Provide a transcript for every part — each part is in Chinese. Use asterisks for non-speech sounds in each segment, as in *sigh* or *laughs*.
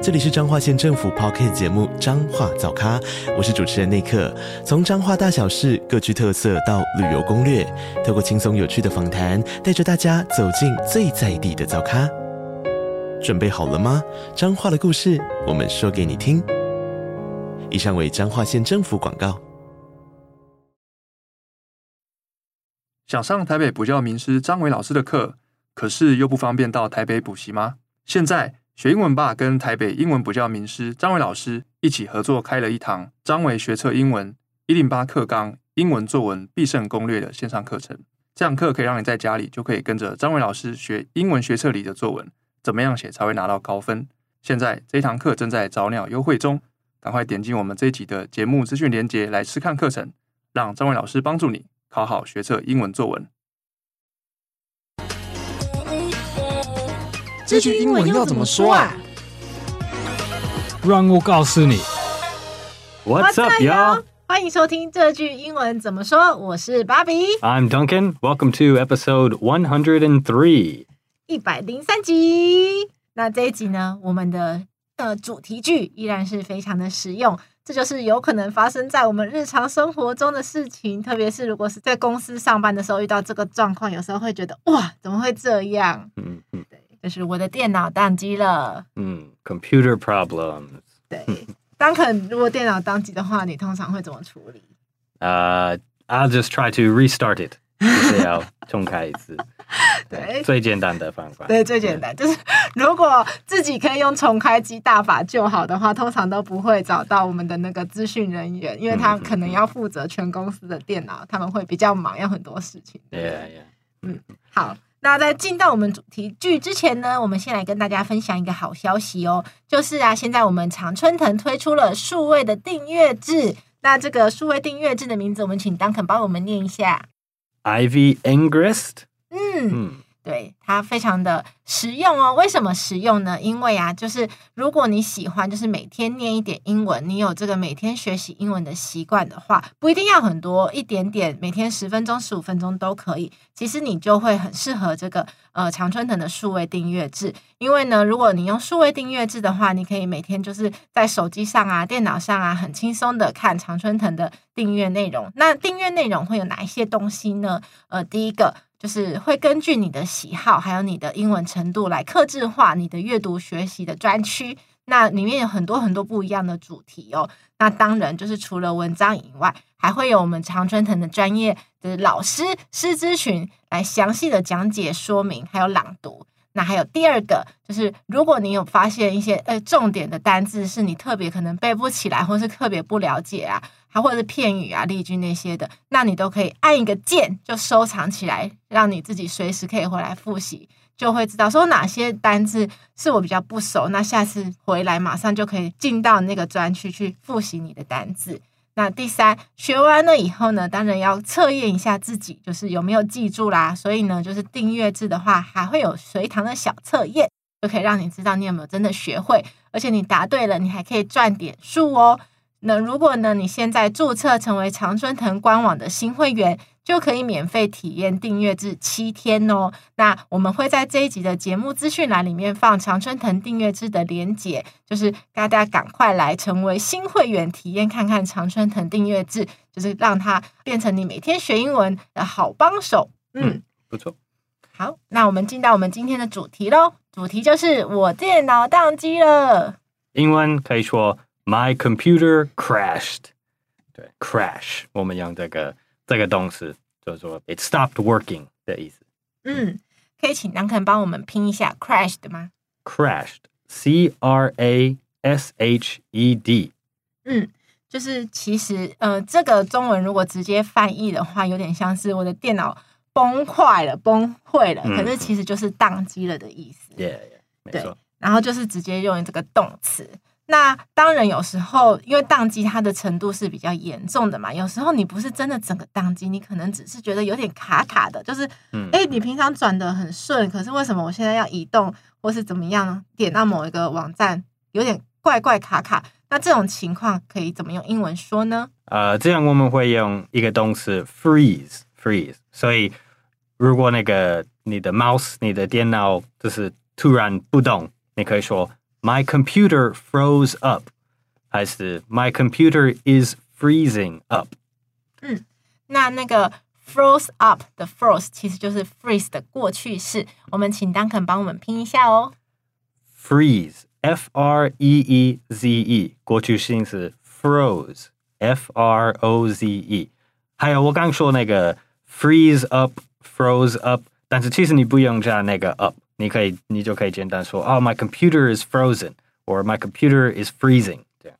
这里是彰化县政府 Podcast 节目《彰化早咖》，我是主持人内克。从彰化大小事各具特色到旅游攻略，透过轻松有趣的访谈，带着大家走进最在地的早咖。准备好了吗？彰化的故事，我们说给你听。以上为彰化县政府广告。想上台北补教名师张伟老师的课，可是又不方便到台北补习吗？现在。学英文吧，跟台北英文补教名师张伟老师一起合作开了一堂张伟学测英文一零八课纲英文作文必胜攻略的线上课程。这堂课可以让你在家里就可以跟着张伟老师学英文学测里的作文，怎么样写才会拿到高分？现在这一堂课正在早鸟优惠中，赶快点击我们这一集的节目资讯连接来试看课程，让张伟老师帮助你考好学测英文作文。这句英文要怎么说啊？让我告诉你。What's up, y'all？欢迎收听这句英文怎么说。我是 Bobby。I'm Duncan. Welcome to episode one hundred and three。一百零三集。那这一集呢，我们的呃主题句依然是非常的实用。这就是有可能发生在我们日常生活中的事情，特别是如果是在公司上班的时候遇到这个状况，有时候会觉得哇，怎么会这样？嗯嗯，对。就是我的电脑宕机了。嗯，computer problems。对，当可如果电脑宕机的话，你通常会怎么处理？呃、uh,，I'll just try to restart it，*laughs* 就是要重开一次。*laughs* 对，最简单的方法。对，最简单就是如果自己可以用重开机大法就好的话，通常都不会找到我们的那个资讯人员，因为他可能要负责全公司的电脑，他们会比较忙，要很多事情。对呀，yeah, yeah. 嗯，好。那在进到我们主题剧之前呢，我们先来跟大家分享一个好消息哦，就是啊，现在我们常春藤推出了数位的订阅制。那这个数位订阅制的名字，我们请 Duncan 帮我们念一下。Ivy Ingrist。嗯。嗯对，它非常的实用哦。为什么实用呢？因为啊，就是如果你喜欢，就是每天念一点英文，你有这个每天学习英文的习惯的话，不一定要很多，一点点，每天十分钟、十五分钟都可以。其实你就会很适合这个呃常春藤的数位订阅制。因为呢，如果你用数位订阅制的话，你可以每天就是在手机上啊、电脑上啊，很轻松的看常春藤的订阅内容。那订阅内容会有哪一些东西呢？呃，第一个。就是会根据你的喜好，还有你的英文程度来客制化你的阅读学习的专区。那里面有很多很多不一样的主题哦。那当然就是除了文章以外，还会有我们常春藤的专业的老师师资群来详细的讲解说明，还有朗读。那还有第二个，就是如果你有发现一些呃重点的单字是你特别可能背不起来，或是特别不了解啊。还或者是片语啊、例句那些的，那你都可以按一个键就收藏起来，让你自己随时可以回来复习，就会知道说哪些单字是我比较不熟，那下次回来马上就可以进到那个专区去复习你的单字。那第三，学完了以后呢，当然要测验一下自己，就是有没有记住啦。所以呢，就是订阅制的话，还会有随堂的小测验，就可以让你知道你有没有真的学会，而且你答对了，你还可以赚点数哦。那如果呢，你现在注册成为常春藤官网的新会员，就可以免费体验订阅制七天哦。那我们会在这一集的节目资讯栏里面放常春藤订阅制的连结，就是大家赶快来成为新会员，体验看看常春藤订阅制，就是让它变成你每天学英文的好帮手。嗯，嗯，不错。好，那我们进到我们今天的主题喽。主题就是我电脑宕机了。英文可以说。My computer crashed。对，crash，我们用这个这个动词，就是说 it stopped working 的意思。嗯，可以请 Duncan 帮我们拼一下 crashed 吗？crashed，C R A S H E D。嗯，就是其实呃，这个中文如果直接翻译的话，有点像是我的电脑崩坏了、崩溃了，嗯、可是其实就是宕机了的意思。Yeah, yeah，没错。然后就是直接用这个动词。那当然，有时候因为宕机它的程度是比较严重的嘛，有时候你不是真的整个宕机，你可能只是觉得有点卡卡的，就是，嗯，哎，你平常转的很顺，可是为什么我现在要移动或是怎么样，点到某一个网站有点怪怪卡卡？那这种情况可以怎么用英文说呢？呃，这样我们会用一个动词 freeze，freeze。所以如果那个你的 mouse、你的电脑就是突然不动，你可以说。My computer froze up，还是 My computer is freezing up？嗯，那那个 froze up 的 froze 其实就是 freeze 的过去式。我们请 Duncan 帮我们拼一下哦。Freeze，F R E E Z E，过去式是 froze，F R O Z E。还有我刚说那个 freeze up，froze up，但是其实你不用加那个 up。 你可以，你就可以简单说，哦，oh，My computer is frozen，or My computer is freezing。这样，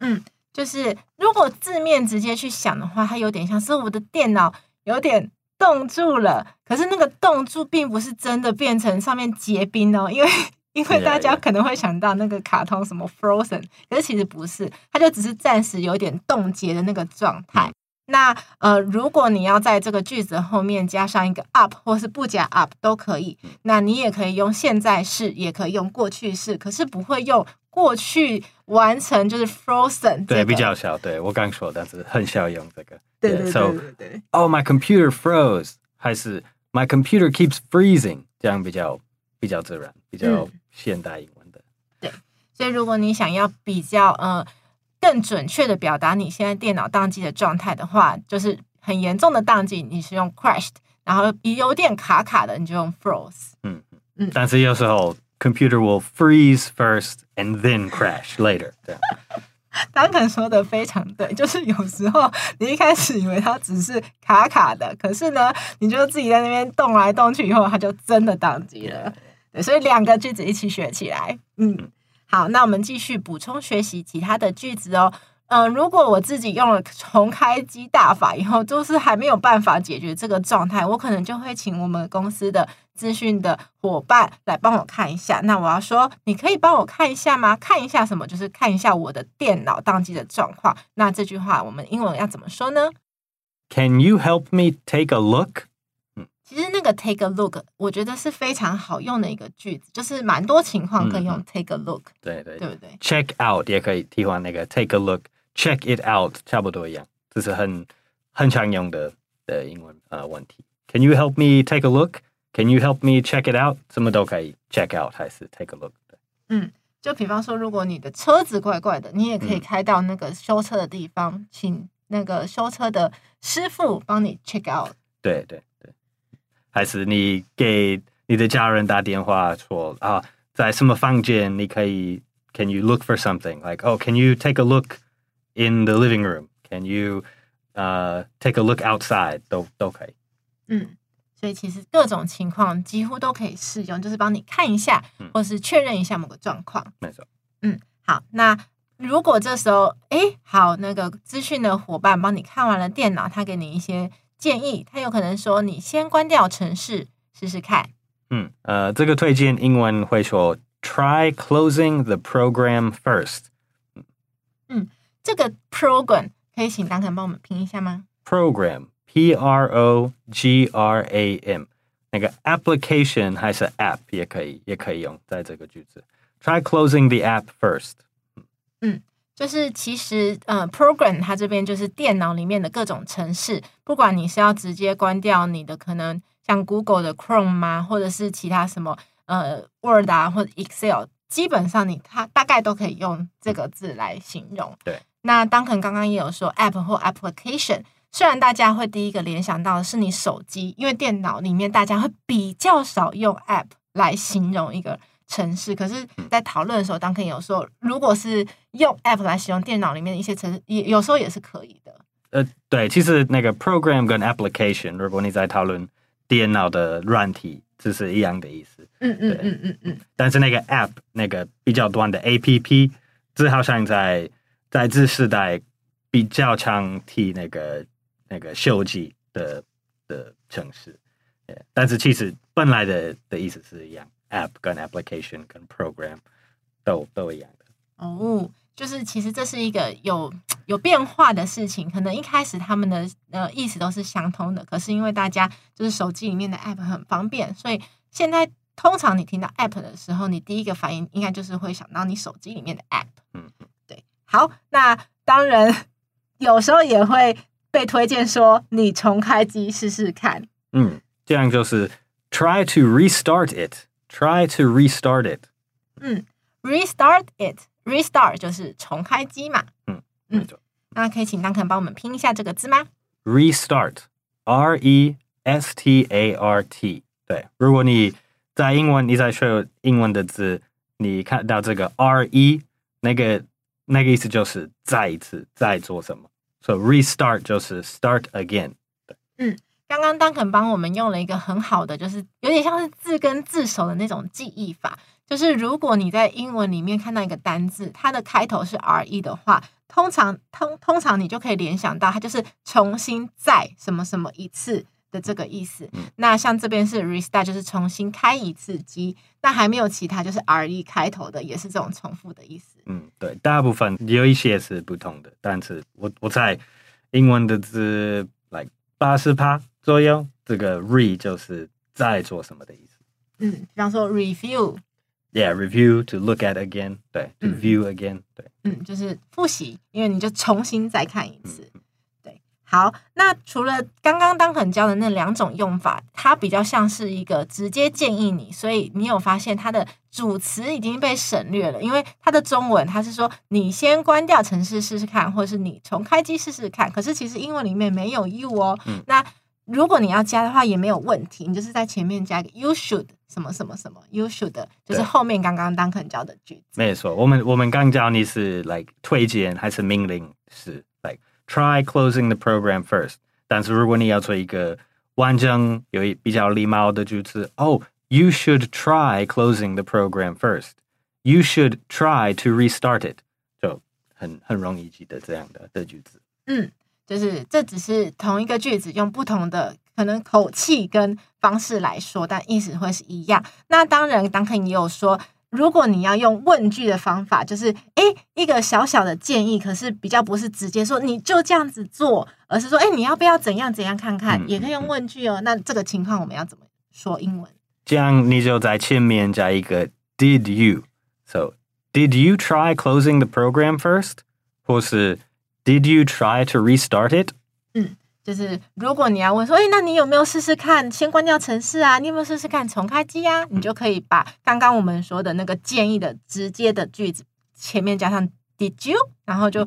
嗯，就是如果字面直接去想的话，它有点像是我的电脑有点冻住了。可是那个冻住并不是真的变成上面结冰哦，因为因为大家可能会想到那个卡通什么 Frozen，可是其实不是，它就只是暂时有点冻结的那个状态。嗯那呃，如果你要在这个句子后面加上一个 up，或是不加 up 都可以。那你也可以用现在式，也可以用过去式，可是不会用过去完成就是 frozen、这个。对，比较小。对我刚说，但是很少用这个。对对对对对。Yeah, so, oh, my computer froze，还是 my computer keeps freezing，这样比较比较自然，比较现代英文的。嗯、对，所以如果你想要比较呃。更准确的表达你现在电脑宕机的状态的话，就是很严重的宕机，你是用 crashed，然后有点卡卡的，你就用 froze。嗯嗯，但是有时候 computer will freeze first and then crash later。*laughs* 对，Duncan 说的非常对，就是有时候你一开始以为它只是卡卡的，可是呢，你就自己在那边动来动去以后，它就真的宕机了。对，所以两个句子一起学起来，嗯。好，那我们继续补充学习其他的句子哦。嗯、如果我自己用了重开机大法以后，就是还没有办法解决这个状态，我可能就会请我们公司的资讯的伙伴来帮我看一下。那我要说，你可以帮我看一下吗？看一下什么？就是看一下我的电脑当机的状况。那这句话我们英文要怎么说呢？Can you help me take a look？其实那个 take a look，我觉得是非常好用的一个句子，就是蛮多情况可以用 take a look，嗯。对对，对不对？Check out 也可以替换那个 take a look，check it out 差不多一样，这是很很常用的的英文呃问题。Can you help me take a look？Can you help me check it out？什么都可以，check out 还是 take a look？嗯，就比方说，如果你的车子怪怪的，你也可以开到那个修车的地方，嗯、请那个修车的师傅帮你 check out。对对。还是你给你的家人打电话说啊，在什么房间你可以？Can you look for something? Like, oh, can you take a look in the living room? Can you, uh, take a look outside? 都都可以。嗯，所以其实各种情况几乎都可以适用，就是帮你看一下，或是确认一下某个状况。没错。嗯，好，那如果这时候，哎，好，那个资讯的伙伴帮你看完了电脑，他给你一些。建议他有可能说：“你先关掉程式试试看。”嗯，呃，这个推荐英文会说 “Try closing the program first”。嗯，这个 program 可以请 Duncan 帮我们拼一下吗？Program，P R O G R A M，那个 application 还是 app 也可以，也可以用在这个句子。Try closing the app first。嗯。就是其实呃，program 它这边就是电脑里面的各种程式，不管你是要直接关掉你的可能像 Google 的 Chrome 啊，或者是其他什么呃 Word 啊或者 Excel，基本上你它大概都可以用这个字来形容。对，那 Duncan 刚刚也有说 app 或 application，虽然大家会第一个联想到的是你手机，因为电脑里面大家会比较少用 app 来形容一个。程式，可是，在讨论的时候，当可以有说，如果是用 app 来形容电脑里面的一些城市，也有时候也是可以的。呃，对，其实那个 program 跟 application，如果你在讨论电脑的软体，这是一样的意思。嗯嗯嗯嗯嗯。但是那个 app，那个比较短的 app，这好像在在这时代比较常提那个那个手机的的城市。但是其实本来的的意思是一样。App 跟 application 跟 program 都都一样的。哦，就是其实这是一个有有变化的事情，可能一开始他们的呃意思都是相通的，可是因为大家就是手机里面的 app 很方便，所以现在通常你听到 app 的时候，你第一个反应应该就是会想到你手机里面的 app。嗯，对。好，那当然有时候也会被推荐说你重开机试试看。嗯，这样就是 try to restart it，try to restart it。嗯，restart it，restart 就是重开机嘛。嗯嗯，那可以请 Duncan 帮我们拼一下这个字吗？Restart，R E S T A R T。对，如果你在英文你在学英文的字，你看到这个 R E，那个那个意思就是再一次再做什么。So restart 就是 start again。对，嗯。 刚刚 Duncan 帮我们用了一个很好的，就是有点像是字根字首的那种记忆法。就是如果你在英文里面看到一个单字，它的开头是 re 的话，通常通通常你就可以联想到它就是重新再什么什么一次的这个意思。那像这边是 restart，就是重新开一次机。那还没有其他就是 re 开头的，也是这种重复的意思。嗯，对，大部分有一些是不同的，但是我我猜英文的字 like 八十趴。左右，这个 re 就是在做什么的意思。嗯，比方说 review，yeah，review to look at again，对，to view again，对，嗯，就是复习，因为你就重新再看一次。嗯、对，好，那除了刚刚 Duncan 教的那两种用法，它比较像是一个直接建议你，所以你有发现它的主词已经被省略了，因为它的中文它是说你先关掉程式试试看，或者是你重开机试试看，可是其实英文里面没有 you 哦，嗯、那。如果你要加的话也没有问题，你就是在前面加一个 you should 什么什么什么 you should 就是后面刚刚 Duncan 教的句子。没错，我们我们刚教你是 like 推荐还是命令是 like try closing the program first。但是如果你要做一个完整有一比较礼貌的句子，哦、oh,，you should try closing the program first。You should try to restart it，就很很容易记得这样的的句子。嗯。就是这只是同一个句子，用不同的可能口气跟方式来说，但意思会是一样。那当然，Duncan 也有说，如果你要用问句的方法，就是诶一个小小的建议，可是比较不是直接说你就这样子做，而是说诶你要不要怎样怎样看看，也可以用问句哦。那这个情况我们要怎么说英文？这样你就在前面加一个 Did you? So did you try closing the program first? 或是 Did you try to restart it？嗯，就是如果你要问说，哎，那你有没有试试看先关掉程式啊？你有没有试试看重开机啊？你就可以把刚刚我们说的那个建议的直接的句子前面加上 Did you？然后就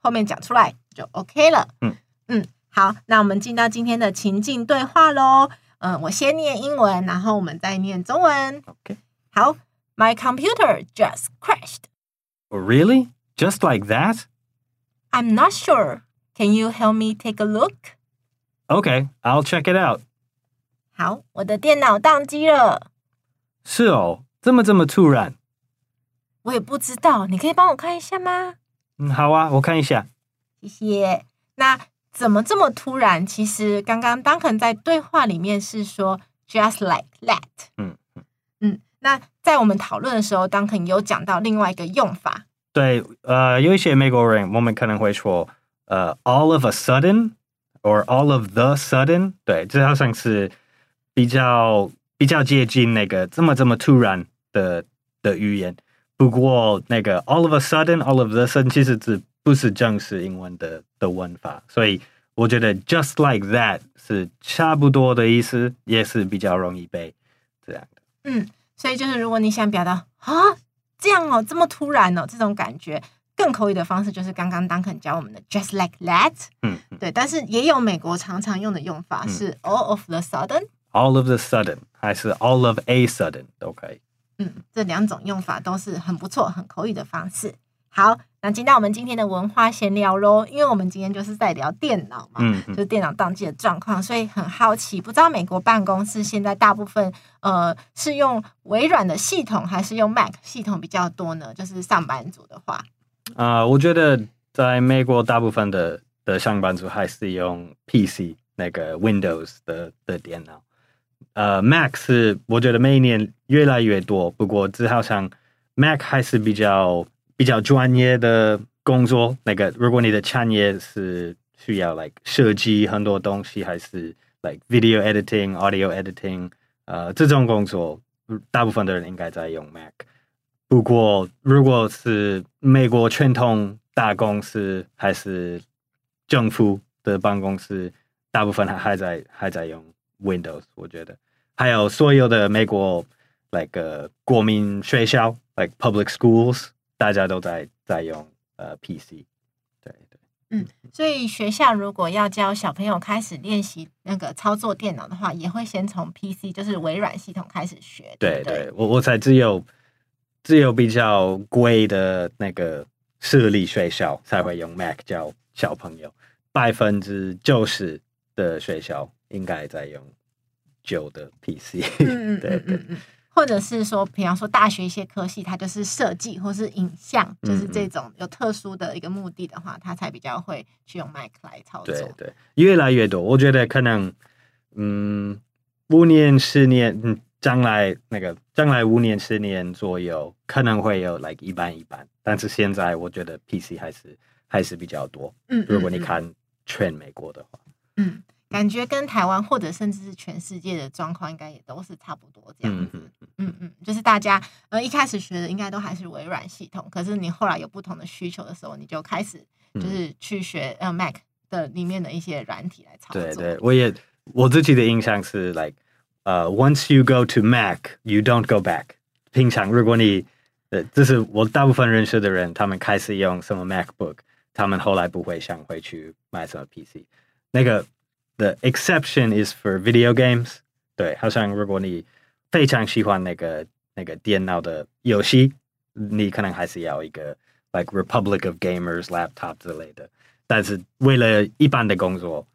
后面讲出来就 OK 了。嗯嗯，好，那我们进到今天的情境对话喽。嗯，我先念英文，然后我们再念中文。OK。好，My computer just crashed. Really? Just like that? I'm not sure. Can you help me take a look? Okay, I'll check it out. 好，我的电脑宕机了。是哦，这么这么突然。我也不知道，你可以帮我看一下吗？嗯，好啊，我看一下。谢谢。那怎么这么突然？其实刚刚 Duncan 在对话里面是说 just like that。嗯嗯嗯。那在我们讨论的时候，Duncan 有讲到另外一个用法。对，呃，有一些美国人，我们可能会说，呃，all of a sudden，or all of the sudden，对，这好像是比较比较接近那个这么这么突然的的语言。不过那个 all of a sudden，all of the sudden，其实是不是正式英文的的文法，所以我觉得 just like that 是差不多的意思，也是比较容易背这样的。嗯，所以就是如果你想表达啊。这样哦，这么突然哦，这种感觉更口语的方式就是刚刚 Duncan 教我们的 just like that。嗯，对，但是也有美国常常用的用法是 all of the sudden，all of the sudden 还是 all of a sudden 都可以。嗯，这两种用法都是很不错、很口语的方式。好，那进到我们今天的文化闲聊喽，因为我们今天就是在聊电脑嘛，嗯，就是电脑当机的状况，所以很好奇，不知道美国办公室现在大部分呃是用微软的系统还是用 Mac 系统比较多呢？就是上班族的话，啊、呃，我觉得在美国大部分的的上班族还是用 PC 那个 Windows 的的电脑，呃，Mac 是我觉得每一年越来越多，不过只好像 Mac 还是比较。比较专业的工作，那个如果你的产业是需要 like 设计很多东西，还是 like video editing、audio editing，呃，这种工作，大部分的人应该在用 Mac。不过，如果是美国传统大公司还是政府的办公室，大部分还还在还在用 Windows。我觉得，还有所有的美国 like、uh, 国民学校 like public schools，大家都在在用呃、uh, PC。对对，嗯，所以学校如果要教小朋友开始练习那个操作电脑的话，也会先从 PC，就是微软系统开始学。对对，对，我我才只有。只有比较贵的那个私立学校才会用 Mac 教小朋友，百分之九十的学校应该在用旧的 PC。嗯对 *laughs* 对，或者是说，比方说大学一些科系，它就是设计或是影像，就是这种有特殊的一个目的的话，它才比较会去用 Mac 来操作。对对，越来越多，我觉得可能，嗯，五年、十年，嗯。将来那个将来五年十年左右可能会有 like 一半一半，但是现在我觉得 PC 还是还是比较多。嗯，如果你看全美国的话，嗯，感觉跟台湾或者甚至是全世界的状况应该也都是差不多这样子。嗯嗯就是大家呃一开始学的应该都还是微软系统，可是你后来有不同的需求的时候，你就开始就是去学呃 Mac 的里面的一些软体来操作。对对，我也我自己的印象是 like。呃、uh,，Once you go to Mac, you don't go back。平常如果你，呃，这是我大部分认识的人，他们开始用什么 MacBook，他们后来不会想回去买什么 PC。那个，the exception is for video games。对，好像如果你非常喜欢那个那个电脑的游戏，你可能还是要一个 like Republic of Gamers laptop 之类的。但是为了一般的工作。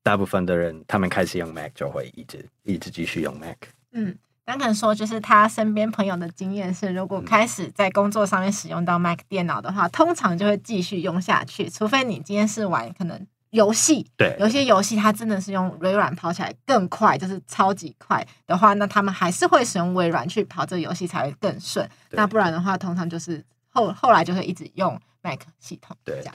大部分的人，他们开始用 Mac 就会一直一直继续用 Mac。嗯，丹肯说，就是他身边朋友的经验是，如果开始在工作上面使用到 Mac 电脑的话，通常就会继续用下去，除非你今天是玩可能游戏，对，有些游戏它真的是用微软跑起来更快，就是超级快的话，那他们还是会使用微软去跑这个游戏才会更顺。那不然的话，通常就是后后来就会一直用 Mac 系统，对这样。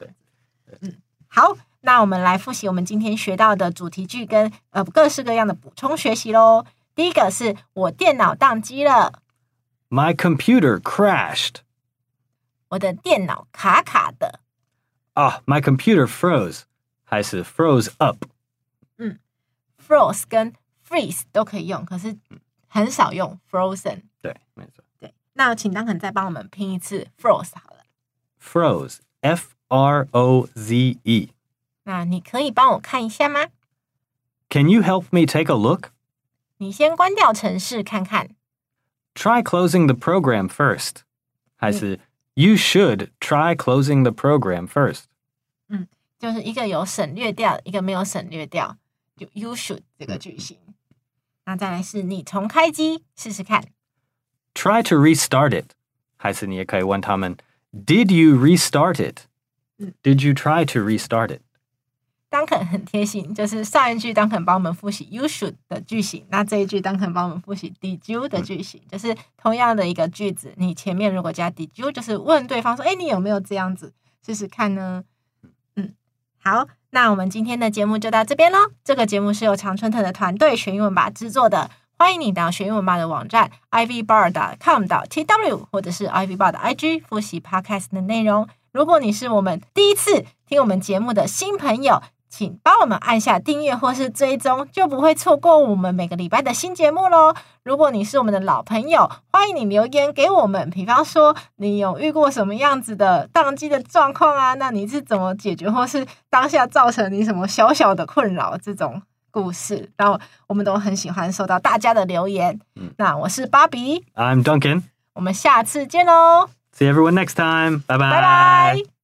嗯，好。那我们来复习我们今天学到的主题句跟呃各式各样的补充学习喽。第一个是我电脑宕机了，My computer crashed。我的电脑卡卡的。啊，My computer froze，还是 froze up？嗯，froze 跟 freeze 都可以用，可是很少用 frozen。对，没错。对，那请当肯再帮我们拼一次 froze 好了。Froze，F R O Z E。那你可以帮我看一下吗？Can you help me take a look？你先关掉程式看看。Try closing the program first。还是 You should try closing the program first。嗯， 就是一个有省略掉，一个没有省略掉，就 You should 这个句型。嗯、那再来是你重开机试试看。Try to restart it。还是你也可以问他们，Did you restart it？嗯，Did you try to restart it？当肯很贴心，就是上一句当肯帮我们复习 you should 的句型，那这一句当肯帮我们复习 did you 的句型，就是同样的一个句子，你前面如果加 did you，就是问对方说，哎，你有没有这样子试试看呢？好，那我们今天的节目就到这边喽。这个节目是由长春特的团队学英文吧制作的，欢迎你到学英文吧的网站 ivbar.com.tw 或者是 ivbar 的 IG 复习 podcast 的内容。如果你是我们第一次听我们节目的新朋友，请帮我们按下订阅或是追踪，就不会错过我们每个礼拜的新节目喽。如果你是我们的老朋友，欢迎你留言给我们。比方说，你有遇过什么样子的宕机的状况啊？那你是怎么解决，或是当下造成你什么小小的困扰？这种故事，然后我们都很喜欢收到大家的留言。嗯，那我是芭比，I'm Duncan，我们下次见喽。See everyone next time. Bye bye.